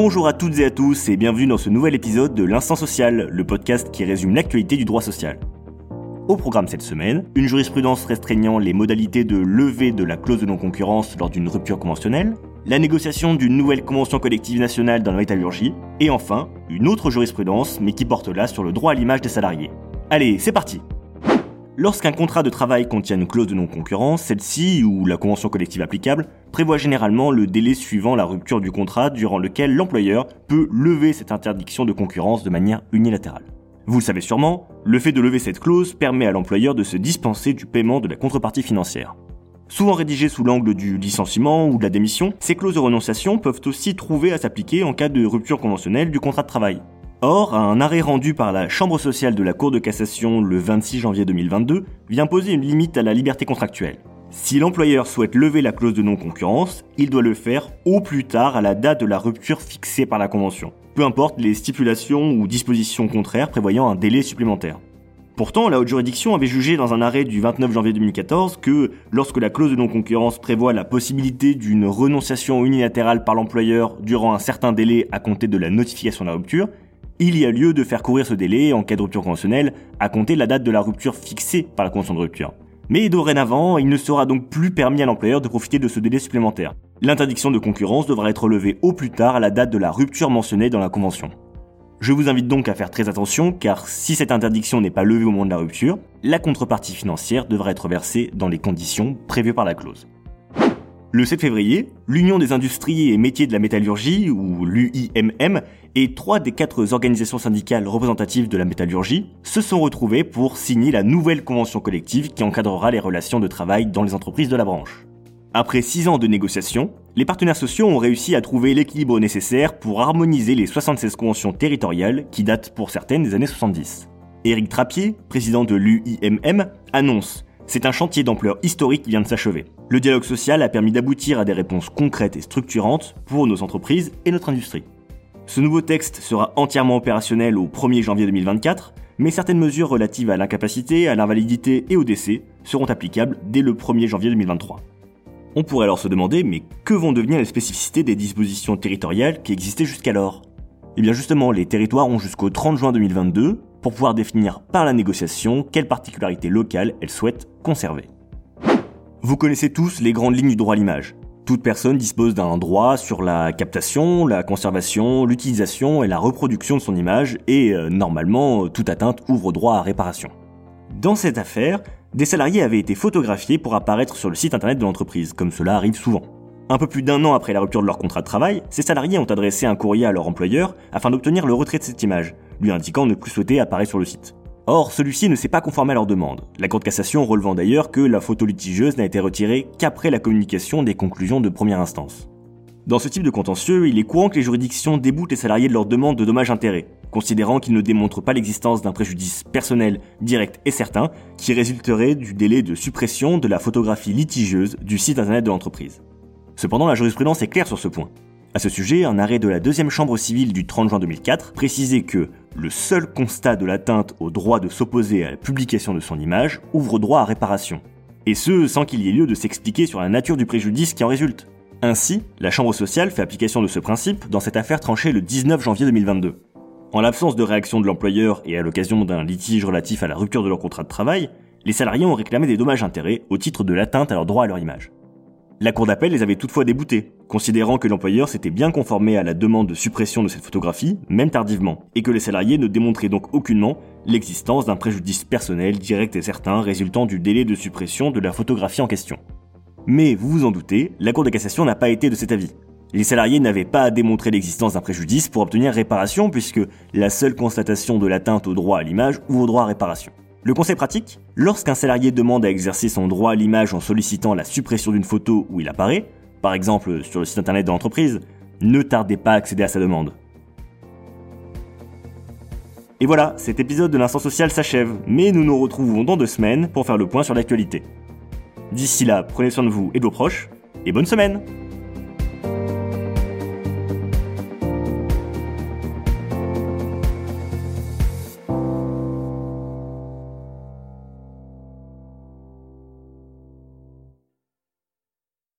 Bonjour à toutes et à tous et bienvenue dans ce nouvel épisode de l'Instant Social, le podcast qui résume l'actualité du droit social. Au programme cette semaine, une jurisprudence restreignant les modalités de levée de la clause de non-concurrence lors d'une rupture conventionnelle, la négociation d'une nouvelle convention collective nationale dans la métallurgie, et enfin, une autre jurisprudence, mais qui porte là sur le droit à l'image des salariés. Allez, c'est parti Lorsqu'un contrat de travail contient une clause de non-concurrence, celle-ci, ou la convention collective applicable, prévoit généralement le délai suivant la rupture du contrat durant lequel l'employeur peut lever cette interdiction de concurrence de manière unilatérale. Vous le savez sûrement, le fait de lever cette clause permet à l'employeur de se dispenser du paiement de la contrepartie financière. Souvent rédigées sous l'angle du licenciement ou de la démission, ces clauses de renonciation peuvent aussi trouver à s'appliquer en cas de rupture conventionnelle du contrat de travail. Or, un arrêt rendu par la Chambre sociale de la Cour de cassation le 26 janvier 2022 vient poser une limite à la liberté contractuelle. Si l'employeur souhaite lever la clause de non-concurrence, il doit le faire au plus tard à la date de la rupture fixée par la Convention, peu importe les stipulations ou dispositions contraires prévoyant un délai supplémentaire. Pourtant, la haute juridiction avait jugé dans un arrêt du 29 janvier 2014 que lorsque la clause de non-concurrence prévoit la possibilité d'une renonciation unilatérale par l'employeur durant un certain délai à compter de la notification de la rupture, il y a lieu de faire courir ce délai en cas de rupture conventionnelle à compter de la date de la rupture fixée par la convention de rupture. Mais dorénavant, il ne sera donc plus permis à l'employeur de profiter de ce délai supplémentaire. L'interdiction de concurrence devra être levée au plus tard à la date de la rupture mentionnée dans la convention. Je vous invite donc à faire très attention car si cette interdiction n'est pas levée au moment de la rupture, la contrepartie financière devra être versée dans les conditions prévues par la clause. Le 7 février, l'Union des industries et métiers de la métallurgie, ou l'UIMM, et trois des quatre organisations syndicales représentatives de la métallurgie se sont retrouvées pour signer la nouvelle convention collective qui encadrera les relations de travail dans les entreprises de la branche. Après six ans de négociations, les partenaires sociaux ont réussi à trouver l'équilibre nécessaire pour harmoniser les 76 conventions territoriales qui datent pour certaines des années 70. Éric Trappier, président de l'UIMM, annonce c'est un chantier d'ampleur historique qui vient de s'achever. Le dialogue social a permis d'aboutir à des réponses concrètes et structurantes pour nos entreprises et notre industrie. Ce nouveau texte sera entièrement opérationnel au 1er janvier 2024, mais certaines mesures relatives à l'incapacité, à l'invalidité et au décès seront applicables dès le 1er janvier 2023. On pourrait alors se demander, mais que vont devenir les spécificités des dispositions territoriales qui existaient jusqu'alors? Eh bien justement, les territoires ont jusqu'au 30 juin 2022 pour pouvoir définir par la négociation quelles particularités locales elles souhaitent conserver. Vous connaissez tous les grandes lignes du droit à l'image. Toute personne dispose d'un droit sur la captation, la conservation, l'utilisation et la reproduction de son image et euh, normalement toute atteinte ouvre droit à réparation. Dans cette affaire, des salariés avaient été photographiés pour apparaître sur le site internet de l'entreprise, comme cela arrive souvent. Un peu plus d'un an après la rupture de leur contrat de travail, ces salariés ont adressé un courrier à leur employeur afin d'obtenir le retrait de cette image, lui indiquant ne plus souhaiter apparaître sur le site. Or, celui-ci ne s'est pas conformé à leur demande, la Cour de cassation relevant d'ailleurs que la photo litigieuse n'a été retirée qu'après la communication des conclusions de première instance. Dans ce type de contentieux, il est courant que les juridictions déboutent les salariés de leur demande de dommages-intérêts, considérant qu'ils ne démontrent pas l'existence d'un préjudice personnel, direct et certain, qui résulterait du délai de suppression de la photographie litigieuse du site internet de l'entreprise. Cependant, la jurisprudence est claire sur ce point. À ce sujet, un arrêt de la deuxième chambre civile du 30 juin 2004 précisait que le seul constat de l'atteinte au droit de s'opposer à la publication de son image ouvre droit à réparation. Et ce, sans qu'il y ait lieu de s'expliquer sur la nature du préjudice qui en résulte. Ainsi, la Chambre sociale fait application de ce principe dans cette affaire tranchée le 19 janvier 2022. En l'absence de réaction de l'employeur et à l'occasion d'un litige relatif à la rupture de leur contrat de travail, les salariés ont réclamé des dommages-intérêts au titre de l'atteinte à leur droit à leur image. La Cour d'appel les avait toutefois déboutés, considérant que l'employeur s'était bien conformé à la demande de suppression de cette photographie, même tardivement, et que les salariés ne démontraient donc aucunement l'existence d'un préjudice personnel direct et certain résultant du délai de suppression de la photographie en question. Mais vous vous en doutez, la Cour de cassation n'a pas été de cet avis. Les salariés n'avaient pas à démontrer l'existence d'un préjudice pour obtenir réparation puisque la seule constatation de l'atteinte au droit à l'image ou au droit à réparation. Le conseil pratique, lorsqu'un salarié demande à exercer son droit à l'image en sollicitant la suppression d'une photo où il apparaît, par exemple sur le site internet de l'entreprise, ne tardez pas à accéder à sa demande. Et voilà, cet épisode de l'instant social s'achève, mais nous nous retrouvons dans deux semaines pour faire le point sur l'actualité. D'ici là, prenez soin de vous et de vos proches, et bonne semaine